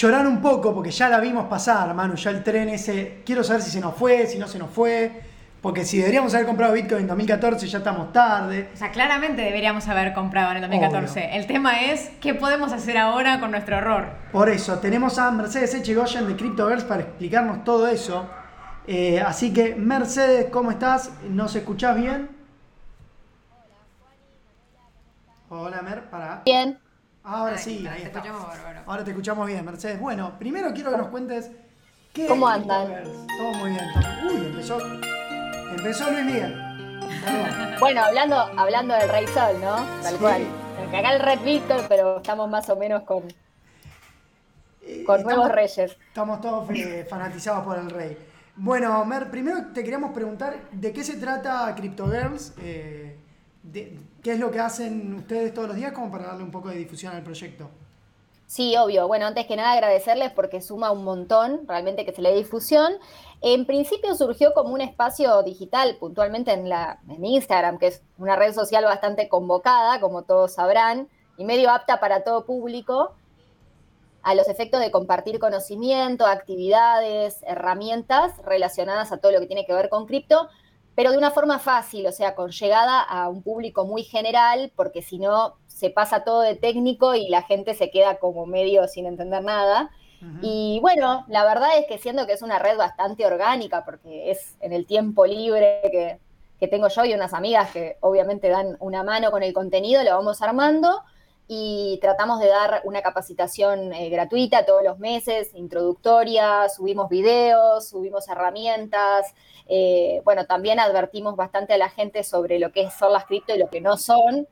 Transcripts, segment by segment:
llorar un poco porque ya la vimos pasar, Manu, ya el tren ese, quiero saber si se nos fue, si no se nos fue, porque si deberíamos haber comprado Bitcoin en 2014 ya estamos tarde. O sea, claramente deberíamos haber comprado en el 2014. El tema es, ¿qué podemos hacer ahora con nuestro error? Por eso, tenemos a Mercedes Echegoyen de CryptoGirls para explicarnos todo eso. Eh, así que, Mercedes, ¿cómo estás? ¿Nos escuchás bien? Hola, Mer, para. Bien. Ahora sí, ahí te Escuchamos Ahora te escuchamos bien, Mercedes. Bueno, primero quiero que nos cuentes qué ¿Cómo andan? Todo muy bien. Uy, empezó, empezó Luis Miguel. bueno, hablando, hablando del Rey Sol, ¿no? Tal cual. Acá el Red Victor, pero estamos más o menos con, eh, con nuevos reyes. Estamos todos fanatizados por el rey. Bueno, Mer, primero te queríamos preguntar de qué se trata Crypto Girls. Eh, ¿Qué es lo que hacen ustedes todos los días como para darle un poco de difusión al proyecto? Sí, obvio. Bueno, antes que nada agradecerles porque suma un montón realmente que se le dé difusión. En principio surgió como un espacio digital, puntualmente en, la, en Instagram, que es una red social bastante convocada, como todos sabrán, y medio apta para todo público, a los efectos de compartir conocimiento, actividades, herramientas relacionadas a todo lo que tiene que ver con cripto, pero de una forma fácil, o sea, con llegada a un público muy general, porque si no se pasa todo de técnico y la gente se queda como medio sin entender nada. Y bueno, la verdad es que siendo que es una red bastante orgánica, porque es en el tiempo libre que, que tengo yo y unas amigas que obviamente dan una mano con el contenido, lo vamos armando y tratamos de dar una capacitación eh, gratuita todos los meses, introductoria, subimos videos, subimos herramientas, eh, bueno, también advertimos bastante a la gente sobre lo que son las cripto y lo que no son,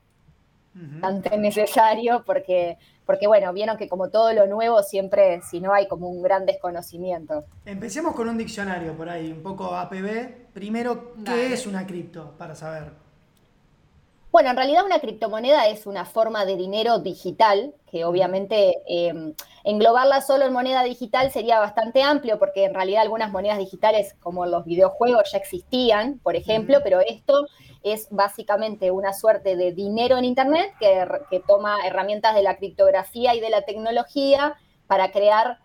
bastante necesario, porque, porque bueno, vieron que como todo lo nuevo siempre, si no hay como un gran desconocimiento. Empecemos con un diccionario por ahí, un poco APB. Primero, ¿qué es una cripto? Para saber. Bueno, en realidad una criptomoneda es una forma de dinero digital, que obviamente em, englobarla solo en moneda digital sería bastante amplio, porque en realidad algunas monedas digitales, como los videojuegos, ya existían, por ejemplo, pero esto es básicamente una suerte de dinero en Internet que, que toma herramientas de la criptografía y de la tecnología para crear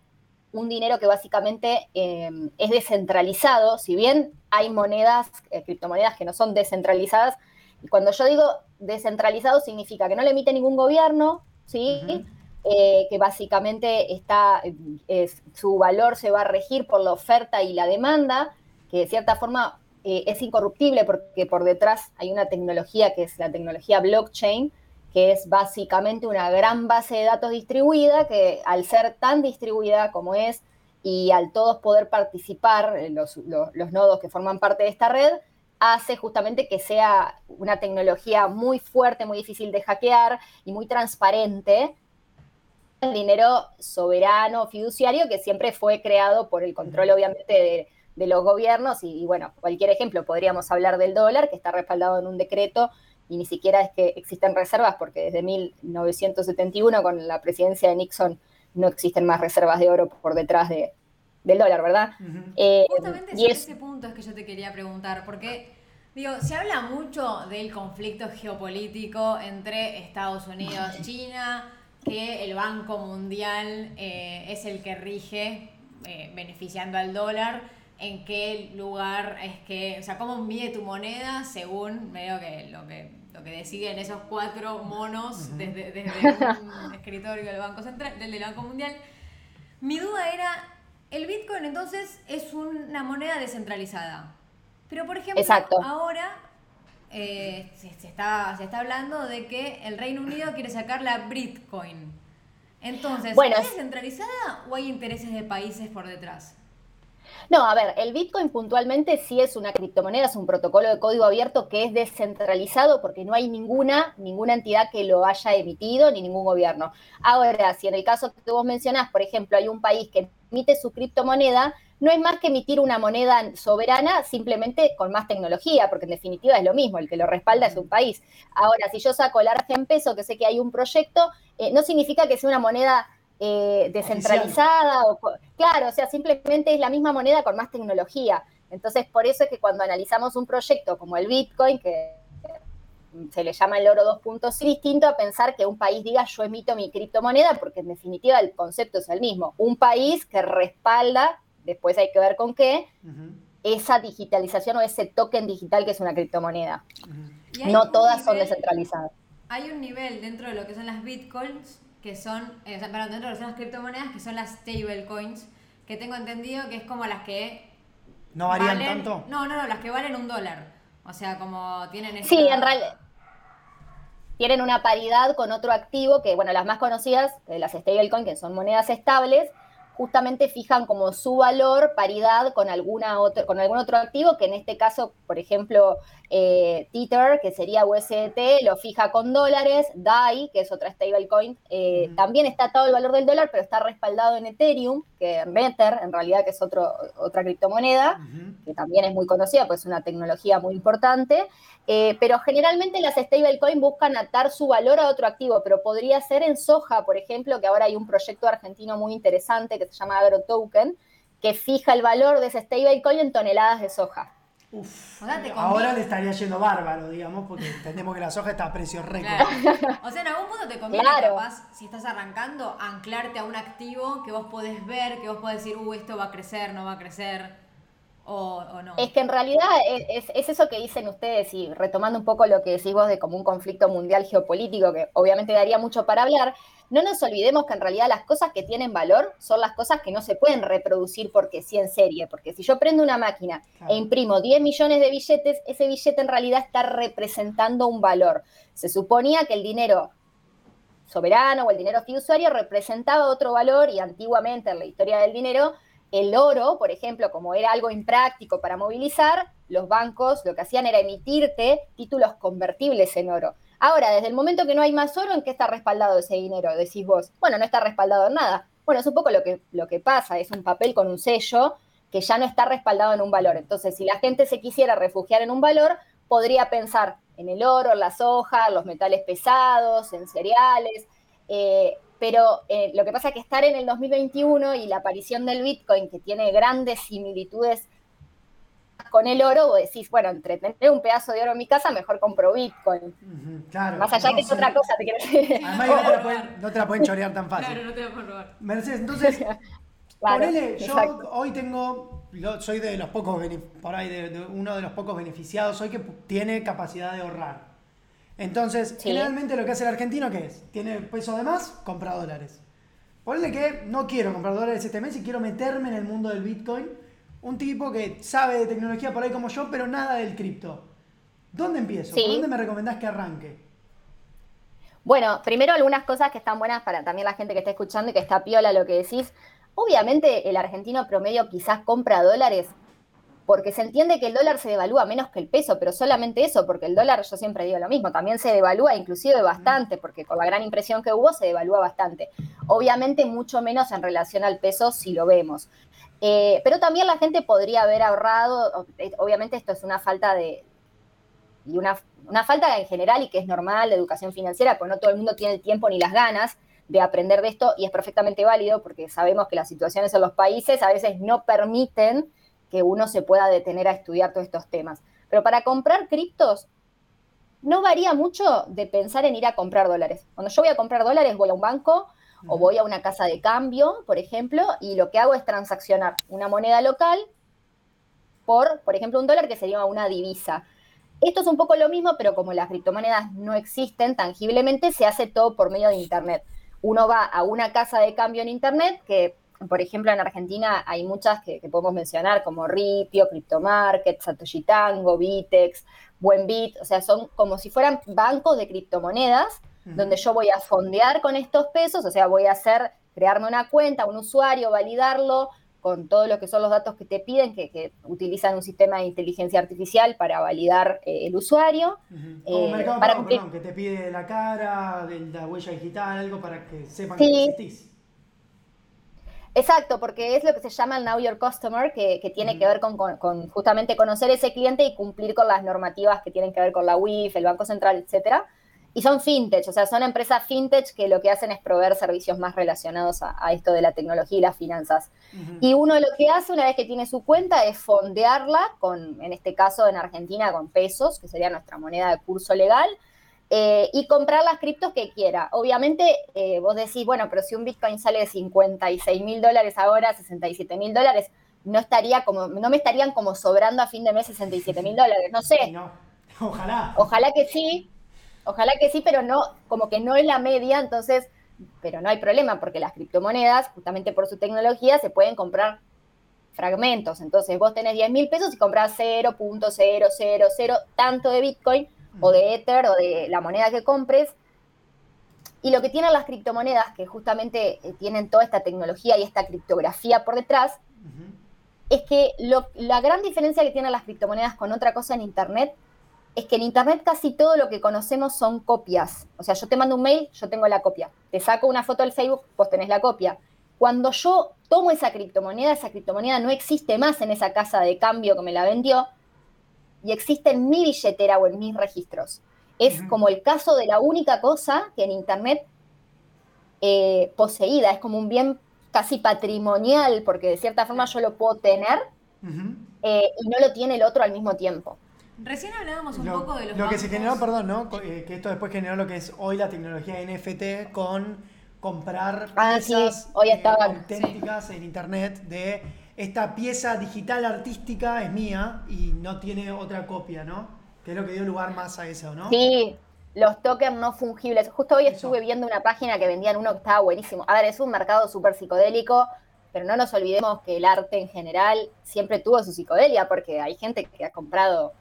un dinero que básicamente em, es descentralizado, si bien hay monedas, eh, criptomonedas que no son descentralizadas, y cuando yo digo descentralizado significa que no le emite ningún gobierno, ¿sí? Eh, que básicamente está, su valor se va a regir por la oferta y la demanda, que de cierta forma eh, es incorruptible porque por detrás hay una tecnología que es la tecnología blockchain, que es básicamente una gran base de datos distribuida que al ser tan distribuida como es y al todos poder participar, eh, los nodos que forman parte de esta red, hace justamente que sea una tecnología muy fuerte, muy difícil de hackear y muy transparente. El dinero soberano, fiduciario, que siempre fue creado por el control, obviamente, de, los gobiernos. Y, bueno, cualquier ejemplo, podríamos hablar del dólar, que está respaldado en un decreto y ni siquiera es que existen reservas, porque desde 1971, con la presidencia de Nixon, no existen más reservas de oro por detrás de, del dólar, ¿verdad? Eh, Justamente sobre ese punto es que yo te quería preguntar, porque digo, se habla mucho del conflicto geopolítico entre Estados Unidos y China, que el Banco Mundial eh, es el que rige eh, beneficiando al dólar, en qué lugar es que, o sea, cómo mide tu moneda según medio que lo que lo que deciden esos cuatro monos desde, desde un escritorio del Banco Central, del Banco Mundial. Mi duda era el Bitcoin entonces es una moneda descentralizada. Pero por ejemplo, ahora eh, se, está, se está hablando de que el Reino Unido quiere sacar la Bitcoin. Entonces, ¿es descentralizada o hay intereses de países por detrás? No, a ver, el Bitcoin puntualmente sí es una criptomoneda, es un protocolo de código abierto que es descentralizado porque no hay ninguna, ninguna entidad que lo haya emitido ni ningún gobierno. Ahora, si en el caso que vos mencionás, por ejemplo, hay un país que emite su criptomoneda, no es más que emitir una moneda soberana simplemente con más tecnología, porque en definitiva es lo mismo, el que lo respalda es un país. Ahora, si yo saco el en peso, que sé que hay un proyecto, eh, no significa que sea una moneda eh, descentralizada. O, claro, o sea, simplemente es la misma moneda con más tecnología. Entonces, por eso es que cuando analizamos un proyecto como el Bitcoin, que se le llama el oro 2.0, distinto a pensar que un país diga yo emito mi criptomoneda, porque en definitiva el concepto es el mismo. Un país que respalda, después hay que ver con qué, esa digitalización o ese token digital que es una criptomoneda. No todas son descentralizadas. Hay un nivel dentro de lo que son las bitcoins, que son, eh, dentro de lo que son las criptomonedas, que son las stablecoins, que tengo entendido que es como las que... ¿No varían tanto? No, no, no, las que valen un dólar. O sea, como tienen... Sí, en realidad tienen una paridad con otro activo que, bueno, las más conocidas, las stablecoins, que son monedas estables, justamente fijan como su valor paridad con, alguna otro, con algún otro activo, que en este caso, por ejemplo, eh, Tether, que sería USDT, lo fija con dólares, DAI, que es otra stablecoin, eh, también está atado el valor del dólar, pero está respaldado en Ethereum, que Ether, en realidad, que es otro, otra criptomoneda, que también es muy conocida, pues es una tecnología muy importante, eh, pero generalmente las stablecoins buscan atar su valor a otro activo, pero podría ser en soja, por ejemplo, que ahora hay un proyecto argentino muy interesante que se llama AgroToken, que fija el valor de ese stablecoin en toneladas de soja. Uf, ahora le estaría yendo bárbaro, digamos, porque entendemos que la soja está a precio récord. O sea, en algún punto te conviene capaz, si estás arrancando, anclarte a un activo que vos podés ver, que vos podés decir, uh, esto va a crecer, no va a crecer. Es que en realidad es, eso que dicen ustedes, y retomando un poco lo que decís vos de como un conflicto mundial geopolítico, que obviamente daría mucho para hablar, no nos olvidemos que en realidad las cosas que tienen valor son las cosas que no se pueden reproducir porque sí en serie, porque si yo prendo una máquina e imprimo 10 millones de billetes, ese billete en realidad está representando un valor. Se suponía que el dinero soberano o el dinero fiduciario representaba otro valor y antiguamente en la historia del dinero el oro, por ejemplo, como era algo impráctico para movilizar, los bancos lo que hacían era emitirte títulos convertibles en oro. Ahora, desde el momento que no hay más oro, ¿en qué está respaldado ese dinero? Decís vos, bueno, no está respaldado en nada. Bueno, es un poco lo que, lo que pasa, es un papel con un sello que ya no está respaldado en un valor. Entonces, si la gente se quisiera refugiar en un valor, podría pensar en el oro, en la soja, los metales pesados, en cereales. Eh, pero eh, lo que pasa es que estar en el 2021 y la aparición del Bitcoin, que tiene grandes similitudes con el oro, vos decís, bueno, entre tener un pedazo de oro en mi casa, mejor compro Bitcoin. claro, Más allá que es otra cosa, te quiero decir. Además, no te, la pueden, no te la pueden chorear tan fácil. Claro, no te la pueden robar. Mercedes, entonces, ponele, yo hoy tengo, soy de los pocos, por ahí, de uno de los pocos beneficiados hoy que tiene capacidad de ahorrar. Entonces, generalmente lo que hace el argentino, ¿qué es? Tiene peso de más, compra dólares. Ponle que no quiero comprar dólares este mes y quiero meterme en el mundo del Bitcoin. Un tipo que sabe de tecnología por ahí como yo, pero nada del cripto. ¿Dónde empiezo? ¿Por dónde me recomendás que arranque? Bueno, primero algunas cosas que están buenas para también la gente que está escuchando y que está piola lo que decís. Obviamente el argentino promedio quizás compra dólares porque se entiende que el dólar se devalúa menos que el peso, pero solamente eso, porque el dólar, yo siempre digo lo mismo, también se devalúa inclusive bastante, porque con la gran impresión que hubo se devalúa bastante. Obviamente mucho menos en relación al peso si lo vemos. Eh, pero también la gente podría haber ahorrado, eh, obviamente esto es una falta de, y una, una, falta en general y que es normal de educación financiera, porque no todo el mundo tiene el tiempo ni las ganas de aprender de esto y es perfectamente válido porque sabemos que las situaciones en los países a veces no permiten que uno se pueda detener a estudiar todos estos temas. Pero para comprar criptos, no varía mucho de pensar en ir a comprar dólares. Cuando yo voy a comprar dólares, voy a un banco o voy a una casa de cambio, por ejemplo, y lo que hago es transaccionar una moneda local por, por ejemplo, un dólar que sería una divisa. Esto es un poco lo mismo, pero como las criptomonedas no existen tangiblemente, se hace todo por medio de Internet. Uno va a una casa de cambio en Internet que por ejemplo, en Argentina hay muchas que, podemos mencionar, como Ripio, CryptoMarket, Satoshi Tango, Bitex, Buenbit, o sea, son como si fueran bancos de criptomonedas, donde yo voy a fondear con estos pesos, o sea, voy a hacer, crearme una cuenta, un usuario, validarlo con todo lo que son los datos que te piden, que, utilizan un sistema de inteligencia artificial para validar eh, el usuario. Como eh, Mercado para perdón, que te pide la cara, la huella digital, algo para que sepan que existís. Exacto, porque es lo que se llama el Know Your Customer, que, tiene que ver con, justamente conocer ese cliente y cumplir con las normativas que tienen que ver con la UIF, el Banco Central, etcétera. y son fintech, o sea, son empresas fintech que lo que hacen es proveer servicios más relacionados a, esto de la tecnología y las finanzas. Y uno lo que hace una vez que tiene su cuenta es fondearla con, en este caso en Argentina, con pesos, que sería nuestra moneda de curso legal, eh, y comprar las criptos que quiera. Obviamente, eh, vos decís, bueno, pero si un Bitcoin sale de 56 mil dólares ahora, 67 mil dólares, no estaría como, no me estarían como sobrando a fin de mes 67 mil dólares, no sé. No. Ojalá. Ojalá que sí, Ojalá que sí, pero no, como que no es la media, entonces, pero no hay problema porque las criptomonedas, justamente por su tecnología, se pueden comprar fragmentos. Entonces vos tenés 10 mil pesos y compras 0.000 tanto de Bitcoin o de Ether o de la moneda que compres. Y lo que tienen las criptomonedas, que justamente eh, tienen toda esta tecnología y esta criptografía por detrás, es que la gran diferencia que tienen las criptomonedas con otra cosa en Internet es que en Internet casi todo lo que conocemos son copias. O sea, yo te mando un mail, yo tengo la copia. Te saco una foto del Facebook, vos tenés la copia. Cuando yo tomo esa criptomoneda, esa criptomoneda no existe más en esa casa de cambio que me la vendió y existe en mi billetera o en mis registros. Es como el caso de la única cosa que en Internet eh, poseída, es como un bien casi patrimonial, porque de cierta forma yo lo puedo tener eh, y no lo tiene el otro al mismo tiempo. Recién hablábamos un poco de los. Lo que se generó, perdón, ¿no? Eh, que esto después generó lo que es hoy la tecnología NFT con comprar ah, piezas hoy eh, auténticas en internet de esta pieza digital artística es mía y no tiene otra copia, ¿no? Que es lo que dio lugar más a eso, ¿no? Sí, los tokens no fungibles. Justo hoy estuve viendo una página que vendían uno que estaba buenísimo. A ver, es un mercado súper psicodélico, pero no nos olvidemos que el arte en general siempre tuvo su psicodelia, porque hay gente que ha comprado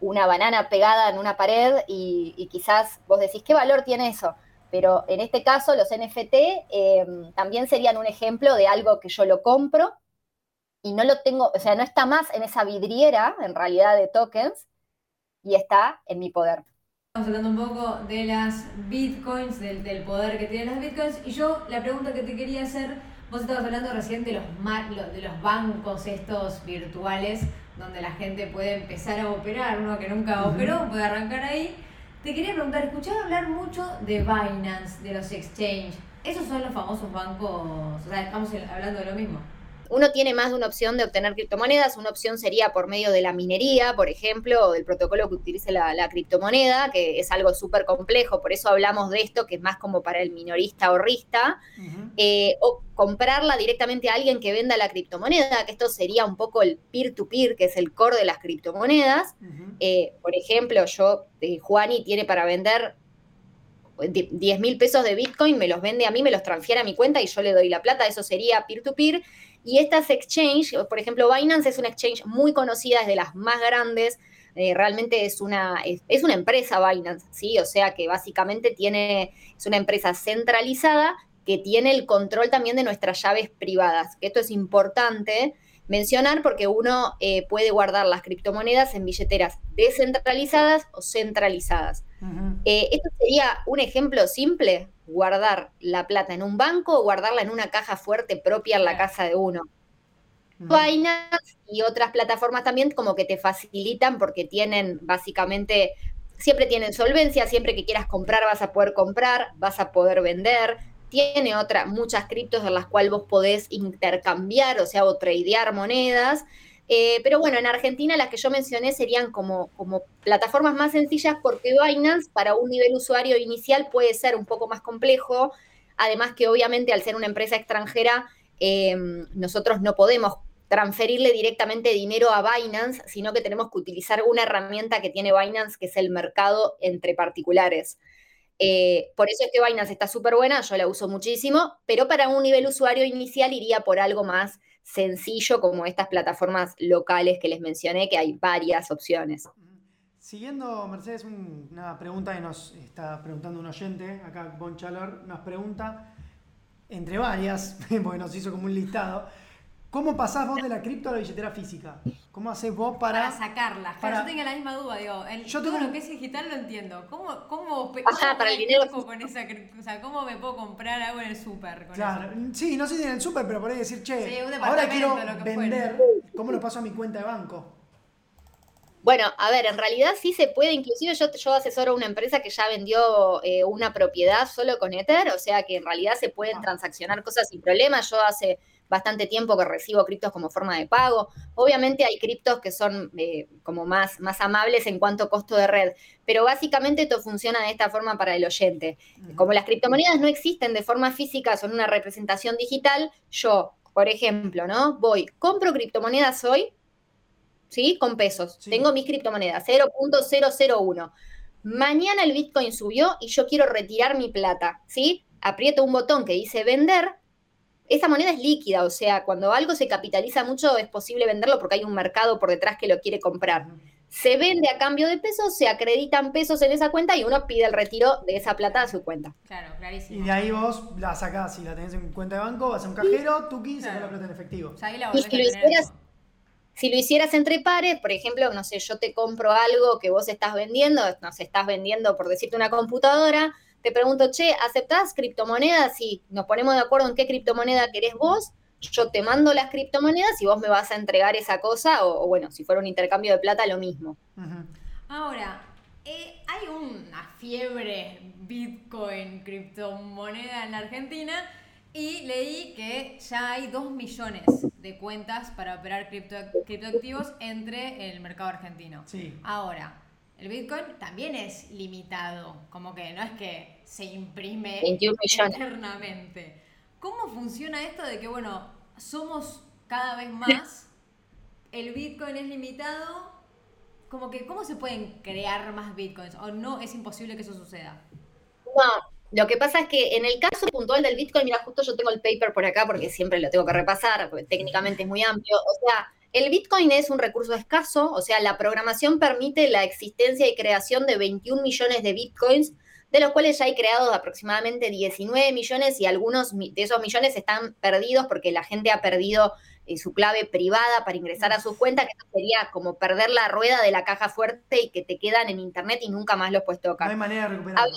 una banana pegada en una pared y, quizás vos decís, ¿qué valor tiene eso? Pero en este caso los NFT em, también serían un ejemplo de algo que yo lo compro y no lo tengo, o sea, no está más en esa vidriera en realidad de tokens y está en mi poder. Estamos hablando un poco de las bitcoins, del, del poder que tienen las bitcoins y yo la pregunta que te quería hacer, vos estabas hablando recién de los, de los bancos estos virtuales donde la gente puede empezar a operar, uno que nunca operó puede arrancar ahí. Te quería preguntar, escuchaba hablar mucho de Binance, de los exchange. ¿Esos son los famosos bancos? O sea, estamos hablando de lo mismo uno tiene más de una opción de obtener criptomonedas. Una opción sería por medio de la minería, por ejemplo, o del protocolo que utilice la, criptomoneda, que es algo súper complejo, por eso hablamos de esto, que es más como para el minorista ahorrista, eh, o comprarla directamente a alguien que venda la criptomoneda, que esto sería un poco el peer-to-peer, que es el core de las criptomonedas. Eh, por ejemplo, yo, eh, Juani tiene para vender 10 mil pesos de Bitcoin, me los vende a mí, me los transfiere a mi cuenta y yo le doy la plata, eso sería peer-to-peer. Y estas exchange, por ejemplo, Binance es una exchange muy conocida, es de las más grandes, eh, realmente es una, es, una empresa Binance, ¿sí? O sea que básicamente tiene, es una empresa centralizada que tiene el control también de nuestras llaves privadas, esto es importante mencionar porque uno eh, puede guardar las criptomonedas en billeteras descentralizadas o centralizadas. Eh, esto sería un ejemplo simple, guardar la plata en un banco o guardarla en una caja fuerte propia en la casa de uno. Binance y otras plataformas también como que te facilitan porque tienen básicamente, siempre tienen solvencia, siempre que quieras comprar vas a poder comprar, vas a poder vender, tiene otra, muchas criptos en las cuales vos podés intercambiar, o sea, o tradear monedas. Eh, pero bueno, en Argentina las que yo mencioné serían como, como plataformas más sencillas porque Binance para un nivel usuario inicial puede ser un poco más complejo. Además que obviamente al ser una empresa extranjera, em, nosotros no podemos transferirle directamente dinero a Binance, sino que tenemos que utilizar una herramienta que tiene Binance, que es el mercado entre particulares. Eh, por eso es que Binance está súper buena, yo la uso muchísimo, pero para un nivel usuario inicial iría por algo más sencillo como estas plataformas locales que les mencioné, que hay varias opciones. Siguiendo, Mercedes, una pregunta que nos está preguntando un oyente, acá Bon Chalor nos pregunta, entre varias, porque nos hizo como un listado, ¿Cómo pasás vos de la cripto a la billetera física? ¿Cómo haces vos para. Para sacarla. Para... Yo tengo la misma duda, digo. yo todo lo que es digital lo entiendo. ¿Cómo, cómo, Ajá, para el dinero. Con esa, o sea, ¿cómo me puedo comprar algo en el súper? Claro, sí, no sé si en el súper, pero por ahí decir, che, ahora quiero vender, ¿cómo lo paso a mi cuenta de banco? Bueno, a ver, en realidad sí se puede, inclusive yo, yo asesoro a una empresa que ya vendió eh, una propiedad solo con Ether, o sea que en realidad se pueden transaccionar cosas sin problema. Yo hace bastante tiempo que recibo criptos como forma de pago. Obviamente hay criptos que son eh, como más, más amables en cuanto a costo de red, pero básicamente esto funciona de esta forma para el oyente. Como las criptomonedas no existen de forma física, son una representación digital, yo, por ejemplo, ¿no? Voy, compro criptomonedas hoy, ¿sí? Con pesos. Tengo mis criptomonedas, 0.001. Mañana el Bitcoin subió y yo quiero retirar mi plata, ¿sí? Aprieto un botón que dice vender esa moneda es líquida, o sea, cuando algo se capitaliza mucho es posible venderlo porque hay un mercado por detrás que lo quiere comprar. Se vende a cambio de pesos, se acreditan pesos en esa cuenta y uno pide el retiro de esa plata a su cuenta. Claro, clarísimo. Y de ahí vos la sacás, si la tenés en cuenta de banco, vas a un cajero, tú sacás la plata en efectivo. y si lo, hicieras, si lo hicieras entre pares, por ejemplo, no sé, yo te compro algo que vos estás vendiendo, nos estás vendiendo, por decirte, una computadora, te pregunto, che, ¿aceptás criptomonedas? Y nos ponemos de acuerdo en qué criptomoneda querés vos, yo te mando las criptomonedas y vos me vas a entregar esa cosa, o, bueno, si fuera un intercambio de plata, lo mismo. Ahora, eh, hay una fiebre Bitcoin, criptomoneda en la Argentina. Y leí que ya hay dos millones de cuentas para operar criptoactivos entre el mercado argentino. Sí. Ahora, el Bitcoin también es limitado, como que no es que se imprime eternamente. ¿Cómo funciona esto de que, bueno, somos cada vez más, el Bitcoin es limitado, como que, ¿cómo se pueden crear más Bitcoins? ¿O no es imposible que eso suceda? No, lo que pasa es que en el caso puntual del Bitcoin, mira, justo yo tengo el paper por acá porque siempre lo tengo que repasar, porque técnicamente es muy amplio. O sea, el Bitcoin es un recurso escaso, o sea, la programación permite la existencia y creación de 21 millones de Bitcoins, de los cuales ya hay creados aproximadamente 19 millones y algunos de esos millones están perdidos porque la gente ha perdido eh, su clave privada para ingresar a su cuenta, que sería como perder la rueda de la caja fuerte y que te quedan en internet y nunca más los puedes tocar. No hay manera de recuperarlo.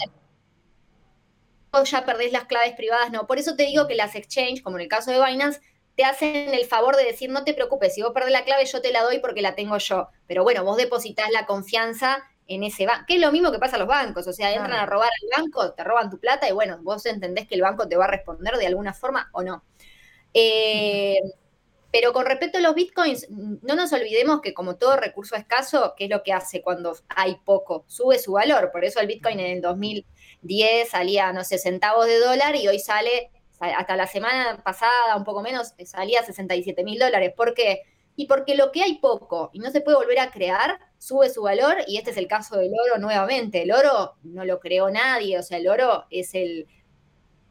Ya perdés las claves privadas, no. Por eso te digo que las exchange, como en el caso de Binance, te hacen el favor de decir, no te preocupes, si vos perdés la clave, yo te la doy porque la tengo yo. Pero bueno, vos depositas la confianza en ese banco, que es lo mismo que pasa a los bancos, o sea, entran a robar al banco, te roban tu plata y bueno, vos entendés que el banco te va a responder de alguna forma o no. Eh, pero con respecto a los bitcoins, no nos olvidemos que como todo recurso escaso, ¿qué es lo que hace cuando hay poco? Sube su valor, por eso el bitcoin en el 2010 salía, no sé, centavos de dólar y hoy sale hasta la semana pasada, un poco menos, salía 67 mil dólares. ¿Por qué? Y porque lo que hay poco y no se puede volver a crear, sube su valor, y este es el caso del oro nuevamente. El oro no lo creó nadie, o sea, el oro es el,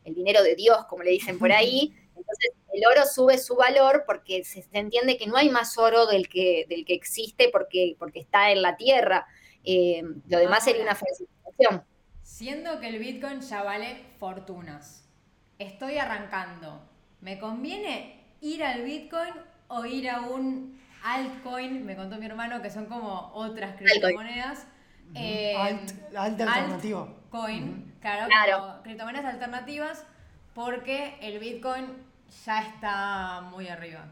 dinero de Dios, como le dicen por ahí. Entonces, el oro sube su valor porque se, entiende que no hay más oro del que, del que existe porque, porque está en la tierra. Eh, lo demás sería una falsificación. Siendo que el Bitcoin ya vale fortunas estoy arrancando, ¿me conviene ir al Bitcoin o ir a un altcoin? Me contó mi hermano que son como otras criptomonedas. Eh, alt, alternativo. Coin, claro, criptomonedas alternativas porque el Bitcoin ya está muy arriba.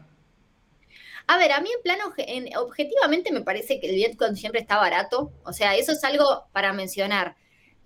A ver, a mí en plano, objetivamente me parece que el Bitcoin siempre está barato. O sea, eso es algo para mencionar.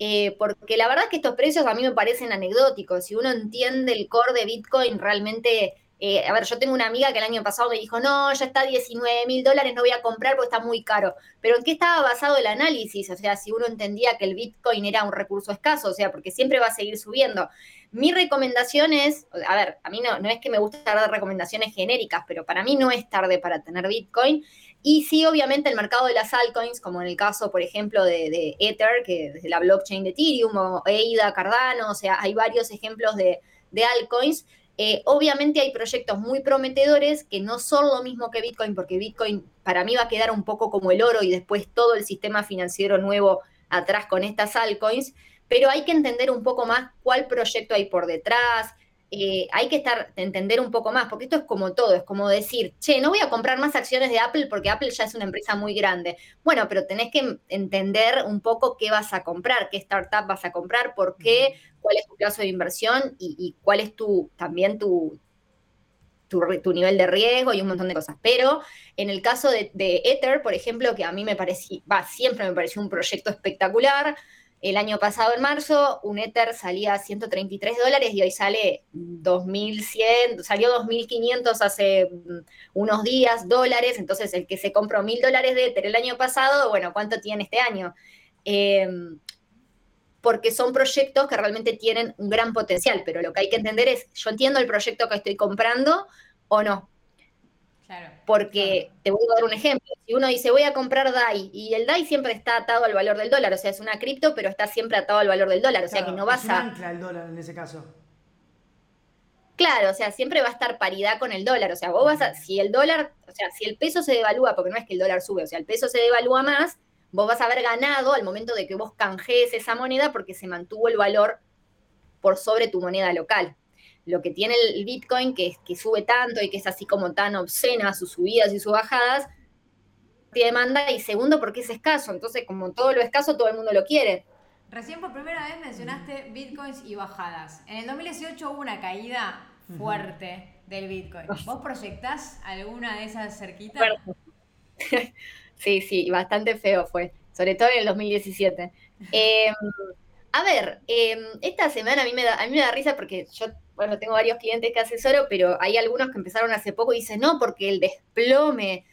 Eh, porque la verdad es que estos precios a mí me parecen anecdóticos. Si uno entiende el core de Bitcoin, realmente, eh, a ver, yo tengo una amiga que el año pasado me dijo, no, ya está 19 mil dólares, no voy a comprar porque está muy caro. Pero ¿en qué estaba basado el análisis? O sea, si uno entendía que el Bitcoin era un recurso escaso, o sea, porque siempre va a seguir subiendo. Mi recomendación es, a ver, a mí no, no es que me guste dar recomendaciones genéricas, pero para mí no es tarde para tener Bitcoin. Y sí, obviamente, el mercado de las altcoins, como en el caso, por ejemplo, de, Ether, que es la blockchain de Ethereum, o EIDA, Cardano, o sea, hay varios ejemplos de, altcoins. Eh, obviamente hay proyectos muy prometedores que no son lo mismo que Bitcoin, porque Bitcoin para mí va a quedar un poco como el oro y después todo el sistema financiero nuevo atrás con estas altcoins, pero hay que entender un poco más cuál proyecto hay por detrás, eh, hay que estar, entender un poco más, porque esto es como todo, es como decir, che, no voy a comprar más acciones de Apple porque Apple ya es una empresa muy grande. Bueno, pero tenés que entender un poco qué vas a comprar, qué startup vas a comprar, por qué, cuál es tu plazo de inversión y, cuál es tu, también tu, tu, nivel de riesgo y un montón de cosas. Pero en el caso de, Ether, por ejemplo, que a mí me pareció, va, siempre me pareció un proyecto espectacular, el año pasado, en marzo, un Ether salía a 133 dólares y hoy sale 2.100, salió 2.500 hace mm, unos días dólares. Entonces, el que se compró 1.000 dólares de Ether el año pasado, bueno, ¿cuánto tiene este año? Em, porque son proyectos que realmente tienen un gran potencial, pero lo que hay que entender es, yo entiendo el proyecto que estoy comprando o no. Porque te voy a dar un ejemplo. Si uno dice voy a comprar DAI y el DAI siempre está atado al valor del dólar, o sea, es una cripto, pero está siempre atado al valor del dólar, o sea que no vas a. ancla el dólar en ese caso. Claro, o sea, siempre va a estar paridad con el dólar. O sea, vos vas a, si el dólar, o sea, si el peso se devalúa, porque no es que el dólar sube, o sea, el peso se devalúa más, vos vas a haber ganado al momento de que vos canjees esa moneda porque se mantuvo el valor por sobre tu moneda local lo que tiene el Bitcoin, que, que sube tanto y que es así como tan obscena sus subidas y sus bajadas, tiene demanda y segundo porque es escaso. Entonces, como todo lo escaso, todo el mundo lo quiere. Recién por primera vez mencionaste bitcoins y bajadas. En el 2018 hubo una caída fuerte del bitcoin. ¿Vos proyectás alguna de esas cerquitas? Sí, sí, bastante feo fue, sobre todo en el 2017. Em, a ver, em, esta semana a mí, me da, a mí me da risa porque yo bueno, tengo varios clientes que asesoro, pero hay algunos que empezaron hace poco y dicen, no, porque el desplome.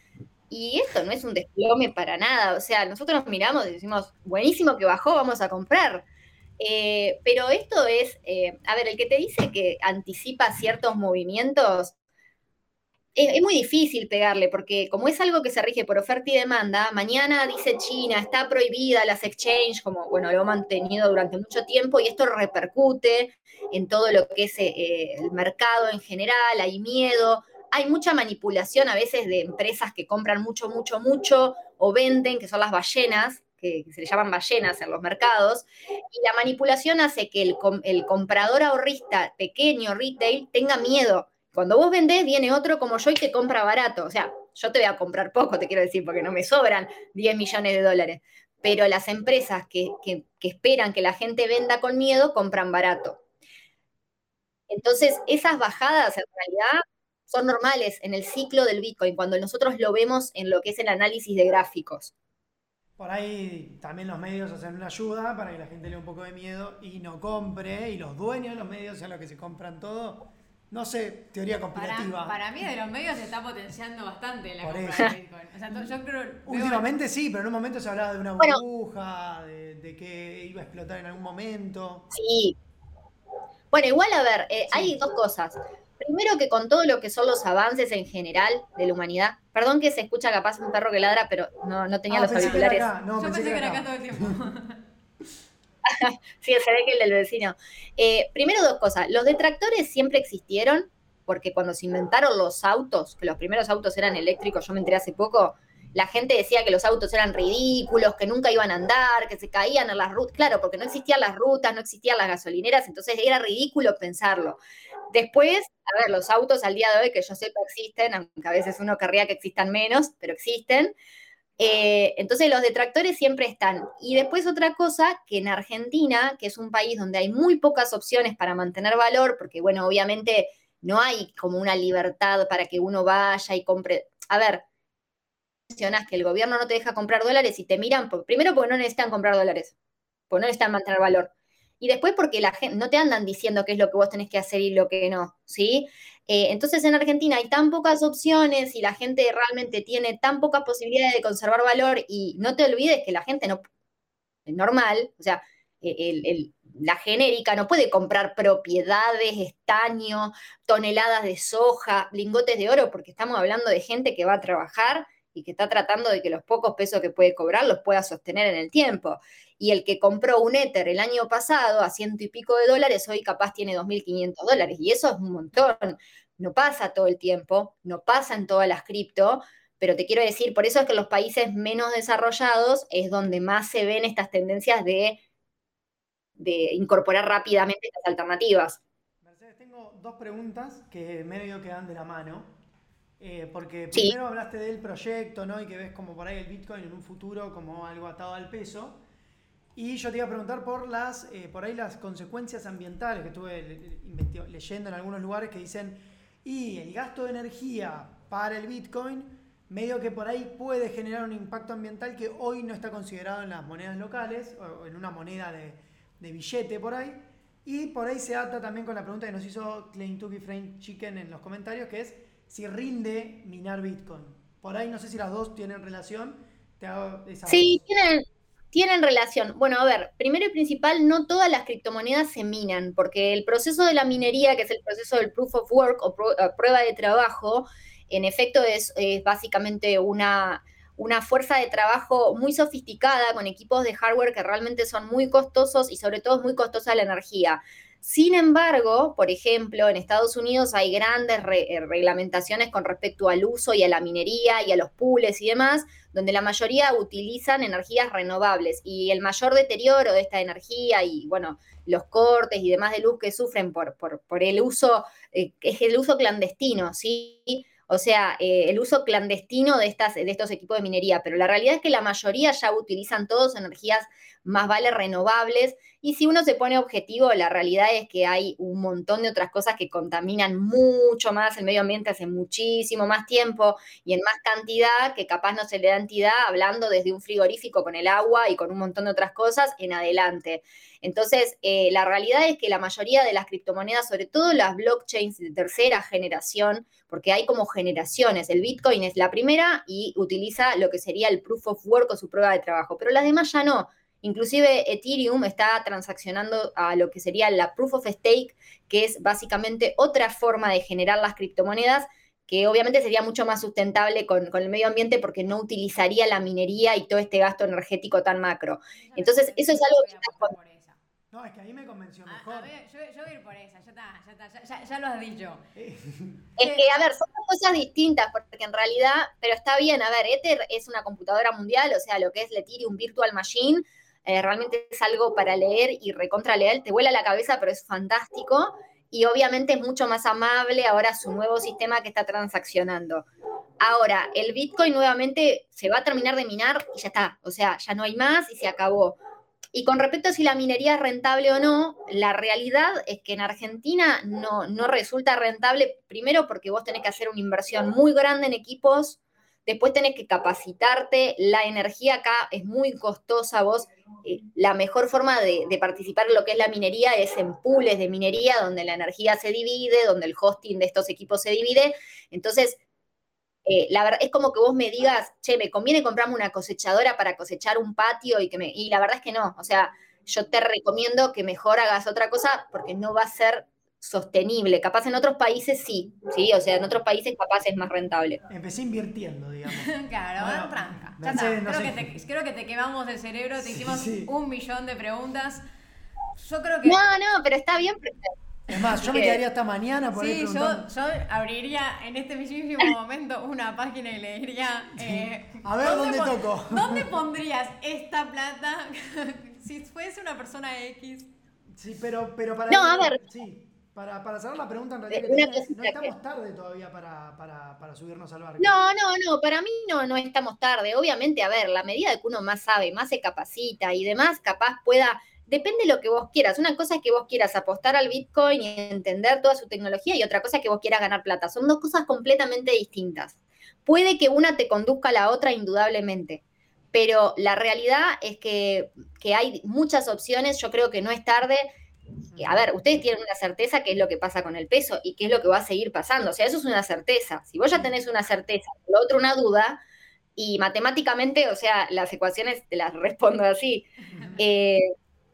Y esto no es un desplome para nada. O sea, nosotros nos miramos y decimos, buenísimo que bajó, vamos a comprar. Eh, pero esto es, eh, a ver, el que te dice que anticipa ciertos movimientos, es, muy difícil pegarle, porque como es algo que se rige por oferta y demanda, mañana dice China, está prohibida las exchange, como bueno, lo ha mantenido durante mucho tiempo, y esto repercute en todo lo que es eh, el mercado en general, hay miedo, hay mucha manipulación a veces de empresas que compran mucho, mucho, mucho, o venden, que son las ballenas, que, se le llaman ballenas en los mercados, y la manipulación hace que el, el comprador ahorrista pequeño, retail, tenga miedo cuando vos vendés, viene otro como yo y te compra barato. O sea, yo te voy a comprar poco, te quiero decir, porque no me sobran 10 millones de dólares. Pero las empresas que, esperan que la gente venda con miedo, compran barato. Entonces, esas bajadas en realidad son normales en el ciclo del Bitcoin, cuando nosotros lo vemos en lo que es el análisis de gráficos. Por ahí también los medios hacen una ayuda para que la gente le un poco de miedo y no compre, y los dueños de los medios sean los que se compran todo, no sé, teoría conspirativa. Para, mí, de los medios se está potenciando bastante la compra de Bitcoin. O sea, yo creo, Últimamente sí, pero en un momento se hablaba de una burbuja, de, que iba a explotar en algún momento. Sí. Bueno, igual, a ver, eh, hay dos cosas. Primero que con todo lo que son los avances en general de la humanidad, perdón que se escucha capaz un perro que ladra, pero no, no tenía ah, los auriculares. yo pensé, que era acá todo el tiempo. sí, se ve que el del vecino. Eh, primero dos cosas. Los detractores siempre existieron, porque cuando se inventaron los autos, que los primeros autos eran eléctricos, yo me enteré hace poco, la gente decía que los autos eran ridículos, que nunca iban a andar, que se caían en las rutas. Claro, porque no existían las rutas, no existían las gasolineras, entonces era ridículo pensarlo. Después, a ver, los autos al día de hoy, que yo sepa existen, aunque a veces uno querría que existan menos, pero existen. Eh, entonces los detractores siempre están. Y después otra cosa, que en Argentina, que es un país donde hay muy pocas opciones para mantener valor, porque bueno, obviamente no hay como una libertad para que uno vaya y compre. A ver, mencionas que el gobierno no te deja comprar dólares y te miran, primero porque no necesitan comprar dólares, porque no necesitan mantener valor. Y después porque la gente, no te andan diciendo qué es lo que vos tenés que hacer y lo que no, ¿sí? Eh, entonces en Argentina hay tan pocas opciones y la gente realmente tiene tan pocas posibilidades de conservar valor y no te olvides que la gente no, es normal, o sea, e, la genérica no puede comprar propiedades, estaño, toneladas de soja, lingotes de oro, porque estamos hablando de gente que va a trabajar y que está tratando de que los pocos pesos que puede cobrar los pueda sostener en el tiempo. Y el que compró un Ether el año pasado a ciento y pico de dólares, hoy capaz tiene 2.500 dólares. Y eso es un montón. No pasa todo el tiempo, no pasa en todas las cripto, pero te quiero decir, por eso es que los países menos desarrollados es donde más se ven estas tendencias de, de incorporar rápidamente estas alternativas. Mercedes, tengo dos preguntas que medio quedan de la mano. Eh, porque primero hablaste del proyecto, ¿no? Y que ves como por ahí el Bitcoin en un futuro como algo atado al peso. Y yo te iba a preguntar por las, eh, por ahí las consecuencias ambientales que estuve leyendo en algunos lugares que dicen Y el gasto de energía para el Bitcoin, medio que por ahí puede generar un impacto ambiental que hoy no está considerado en las monedas locales o en una moneda de, de billete por ahí. Y por ahí se ata también con la pregunta que nos hizo Tuki Frame Chicken en los comentarios, que es si rinde minar Bitcoin. Por ahí no sé si las dos tienen relación. Te hago esa sí, tienen, tienen relación. Bueno, a ver, primero y principal, no todas las criptomonedas se minan, porque el proceso de la minería, que es el proceso del proof of work o prueba de trabajo, en efecto es básicamente una una fuerza de trabajo muy sofisticada con equipos de hardware que realmente son muy costosos y sobre todo es muy costosa la energía. Sin embargo, por ejemplo, en Estados Unidos hay grandes eh, reglamentaciones con respecto al uso y a la minería y a los pools y demás, donde la mayoría utilizan energías renovables y el mayor deterioro de esta energía y, bueno, los cortes y demás de luz que sufren por, por, por el uso, eh, es el uso clandestino, ¿sí? O sea, eh, el uso clandestino de, estas, de estos equipos de minería, pero la realidad es que la mayoría ya utilizan todos energías más vale renovables. Y si uno se pone objetivo, la realidad es que hay un montón de otras cosas que contaminan mucho más el medio ambiente hace muchísimo más tiempo y en más cantidad que capaz no se le da entidad hablando desde un frigorífico con el agua y con un montón de otras cosas en adelante. Entonces, eh, la realidad es que la mayoría de las criptomonedas, sobre todo las blockchains de tercera generación, porque hay como generaciones, el Bitcoin es la primera y utiliza lo que sería el proof of work o su prueba de trabajo, pero las demás ya no. Inclusive Ethereum está transaccionando a lo que sería la proof of stake, que es básicamente otra forma de generar las criptomonedas, que obviamente sería mucho más sustentable con, el medio ambiente porque no utilizaría la minería y todo este gasto energético tan macro. Entonces, eso es algo que está... No, es que ahí me convenció mejor. A, ver, yo, voy a ir por esa, ya está, ya está, ya, lo has dicho. es que, a ver, son cosas distintas, porque en realidad, pero está bien, a ver, Ether es una computadora mundial, o sea, lo que es Ethereum Virtual Machine, eh, realmente es algo para leer y recontra leer, te vuela la cabeza, pero es fantástico. Y obviamente es mucho más amable ahora su nuevo sistema que está transaccionando. Ahora, el Bitcoin nuevamente se va a terminar de minar y ya está. O sea, ya no hay más y se acabó. Y con respecto a si la minería es rentable o no, la realidad es que en Argentina no, no resulta rentable, primero porque vos tenés que hacer una inversión muy grande en equipos, después tenés que capacitarte, la energía acá es muy costosa, vos eh, la mejor forma de, participar en lo que es la minería es en pools de minería, donde la energía se divide, donde el hosting de estos equipos se divide. Entonces, eh, la verdad es como que vos me digas, che, me conviene comprarme una cosechadora para cosechar un patio y que me. Y la verdad es que no. O sea, yo te recomiendo que mejor hagas otra cosa porque no va a ser sostenible. Capaz en otros países sí, sí, o sea, en otros países capaz es más rentable. Empecé invirtiendo, digamos. claro, bueno, tranca. Ya está. creo, que te, creo, que te, quemamos el cerebro, te hicimos un millón de preguntas. Yo creo que. No, no, pero está bien. Es más, yo me quedaría hasta mañana por sí, yo, yo, abriría en este mismísimo momento una página y le diría. Eh, a ver dónde, dónde toco. ¿Dónde pondrías esta plata si fuese una persona X? Sí, pero, pero para. No, a ver. Sí. Para, para cerrar la pregunta, en realidad, no estamos tarde todavía para, para, para, subirnos al barco. No, no, no, para mí no, no estamos tarde. Obviamente, a ver, la medida de que uno más sabe, más se capacita y demás, capaz pueda, depende de lo que vos quieras. Una cosa es que vos quieras apostar al Bitcoin y entender toda su tecnología y otra cosa es que vos quieras ganar plata. Son dos cosas completamente distintas. Puede que una te conduzca a la otra indudablemente, pero la realidad es que, que hay muchas opciones, yo creo que no es tarde a ver, ustedes tienen una certeza qué es lo que pasa con el peso y qué es lo que va a seguir pasando. O sea, eso es una certeza. Si vos ya tenés una certeza, lo otro una duda, y matemáticamente, o sea, las ecuaciones te las respondo así. Eh,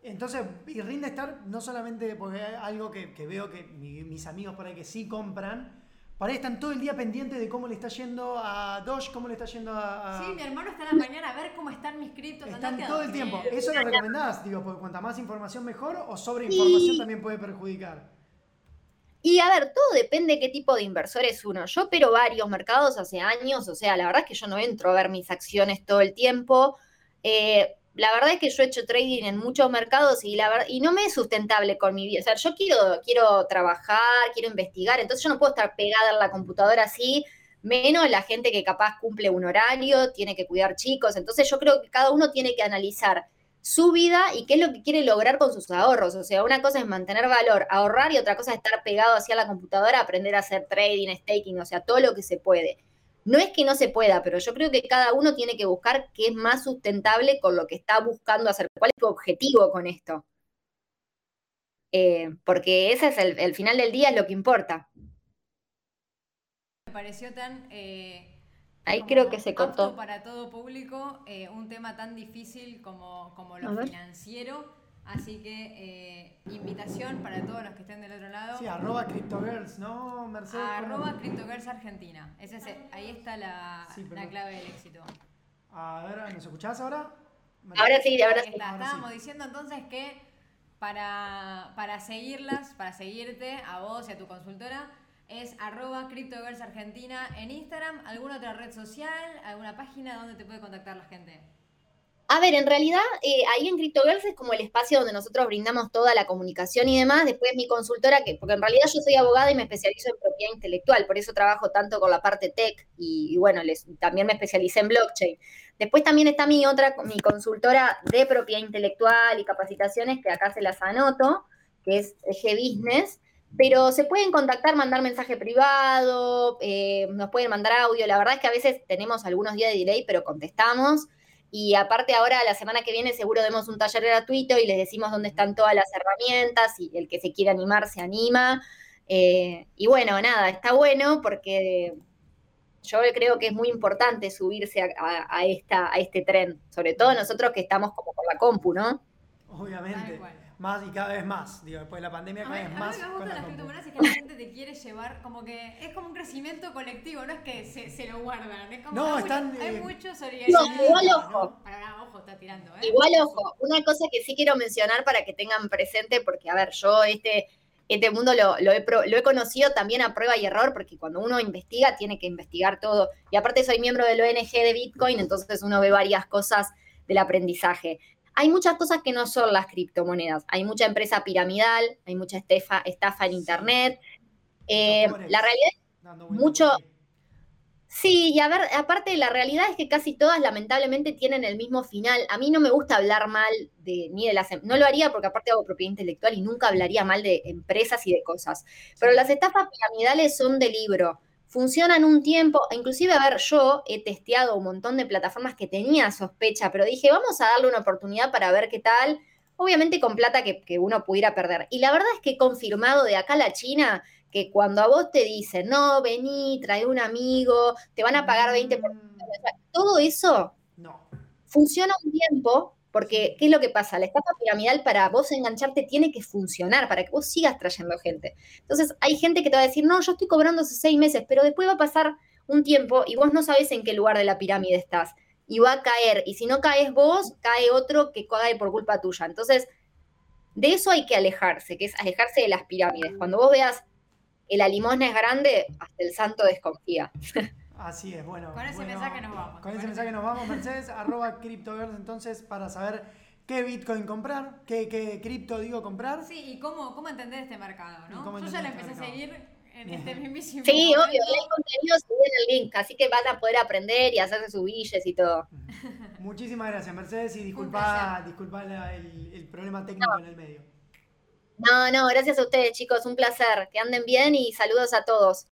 Entonces, y rinde estar no solamente porque hay algo que, veo que mis amigos por ahí que sí compran, para ahí están todo el día pendientes de cómo le está yendo a Doge, cómo le está yendo a. Sí, mi hermano está en la mañana a ver cómo están mis criptos. Están todo el tiempo. ¿Eso lo recomendás? Digo, porque cuanta más información mejor o sobre información también puede perjudicar. Y a ver, todo depende de qué tipo de inversor es uno. Yo opero varios mercados hace años, o sea, la verdad es que yo no entro a ver mis acciones todo el tiempo. Eh, la verdad es que yo he hecho trading en muchos mercados y, la verdad, y no me es sustentable con mi vida. O sea, yo quiero, quiero trabajar, quiero investigar, entonces yo no puedo estar pegada en la computadora así, menos la gente que capaz cumple un horario, tiene que cuidar chicos. Entonces yo creo que cada uno tiene que analizar su vida y qué es lo que quiere lograr con sus ahorros. O sea, una cosa es mantener valor, ahorrar y otra cosa es estar pegado hacia la computadora, aprender a hacer trading, staking, o sea, todo lo que se puede. No es que no se pueda, pero yo creo que cada uno tiene que buscar qué es más sustentable con lo que está buscando hacer. ¿Cuál es tu objetivo con esto? Eh, porque ese es el, final del día, es lo que importa. Me pareció tan... Eh, Ahí creo que se cortó. Para todo público, eh, un tema tan difícil como, como lo financiero. Así que invitación para todos los que estén del otro lado. Sí, arroba CryptoGirls, ¿no, Mercedes? Arroba CryptoGirls Argentina. Ese ahí está la, la, clave del éxito. A ver, ¿nos escuchás ahora? Ahora sí, ahora sí. Estábamos diciendo entonces que para, para seguirlas, para seguirte a vos y a tu consultora, es arroba Argentina en Instagram, alguna otra red social, alguna página donde te puede contactar la gente. A ver, en realidad, eh, ahí en CryptoGirls es como el espacio donde nosotros brindamos toda la comunicación y demás. Después mi consultora, que, porque en realidad yo soy abogada y me especializo en propiedad intelectual, por eso trabajo tanto con la parte tech y, bueno, les, también me especialicé en blockchain. Después también está mi otra, mi consultora de propiedad intelectual y capacitaciones, que acá se las anoto, que es G Business. Pero se pueden contactar, mandar mensaje privado, eh, nos pueden mandar audio. La verdad es que a veces tenemos algunos días de delay, pero contestamos. Y aparte ahora, la semana que viene, seguro demos un taller gratuito y les decimos dónde están todas las herramientas y el que se quiera animar se anima. Eh, y bueno, nada, está bueno porque yo creo que es muy importante subirse a, esta, a este tren, sobre todo nosotros que estamos como por la compu, ¿no? Obviamente más y cada vez más. Digo, después de la pandemia cada vez más. A mí lo que me gusta de las criptomonedas es que la gente te quiere llevar, como que es como un crecimiento colectivo, no es que se, se lo guardan. Es como no, están. hay eh, muchos No, igual ojo. Para, ojo, está tirando, ¿eh? Igual ojo. Una cosa que sí quiero mencionar para que tengan presente, porque a ver, yo este. Este mundo lo, lo, he, lo he conocido también a prueba y error, porque cuando uno investiga tiene que investigar todo. Y aparte soy miembro del ONG de Bitcoin, entonces uno ve varias cosas del aprendizaje. Hay muchas cosas que no son las criptomonedas. Hay mucha empresa piramidal, hay mucha estafa, estafa en Internet. Eh, la realidad es mucho... Sí, y a ver, aparte la realidad es que casi todas lamentablemente tienen el mismo final. A mí no me gusta hablar mal de ni de las em, no lo haría porque aparte hago propiedad intelectual y nunca hablaría mal de empresas y de cosas. Pero las estafas piramidales son de libro funcionan un tiempo, inclusive, a ver, yo he testeado un montón de plataformas que tenía sospecha, pero dije, vamos a darle una oportunidad para ver qué tal, obviamente con plata que, uno pudiera perder. Y la verdad es que he confirmado de acá a la China que cuando a vos te dicen, no, vení, trae un amigo, te van a pagar 20%, mm. todo eso no. funciona un tiempo, porque, ¿qué es lo que pasa? La estafa piramidal para vos engancharte tiene que funcionar, para que vos sigas trayendo gente. Entonces, hay gente que te va a decir, no, yo estoy cobrando hace seis meses, pero después va a pasar un tiempo y vos no sabes en qué lugar de la pirámide estás. Y va a caer. Y si no caes vos, cae otro que cae por culpa tuya. Entonces, de eso hay que alejarse, que es alejarse de las pirámides. Cuando vos veas que la limosna es grande, hasta el santo desconfía. Así es, bueno. Con ese mensaje nos vamos. Con ese mensaje nos vamos, Mercedes, arroba CryptoGirls, entonces, para saber qué Bitcoin comprar, qué, qué cripto digo comprar. Sí, y cómo, cómo entender este mercado, ¿no? Yo ya lo empecé a seguir en este mismísimo Sí, obvio, hay contenido en el link, así que van a poder aprender y hacerse sus billes y todo. Muchísimas gracias, Mercedes, y disculpa, disculpa el, el, problema técnico en el medio. No, no, gracias a ustedes, chicos, un placer. Que anden bien y saludos a todos.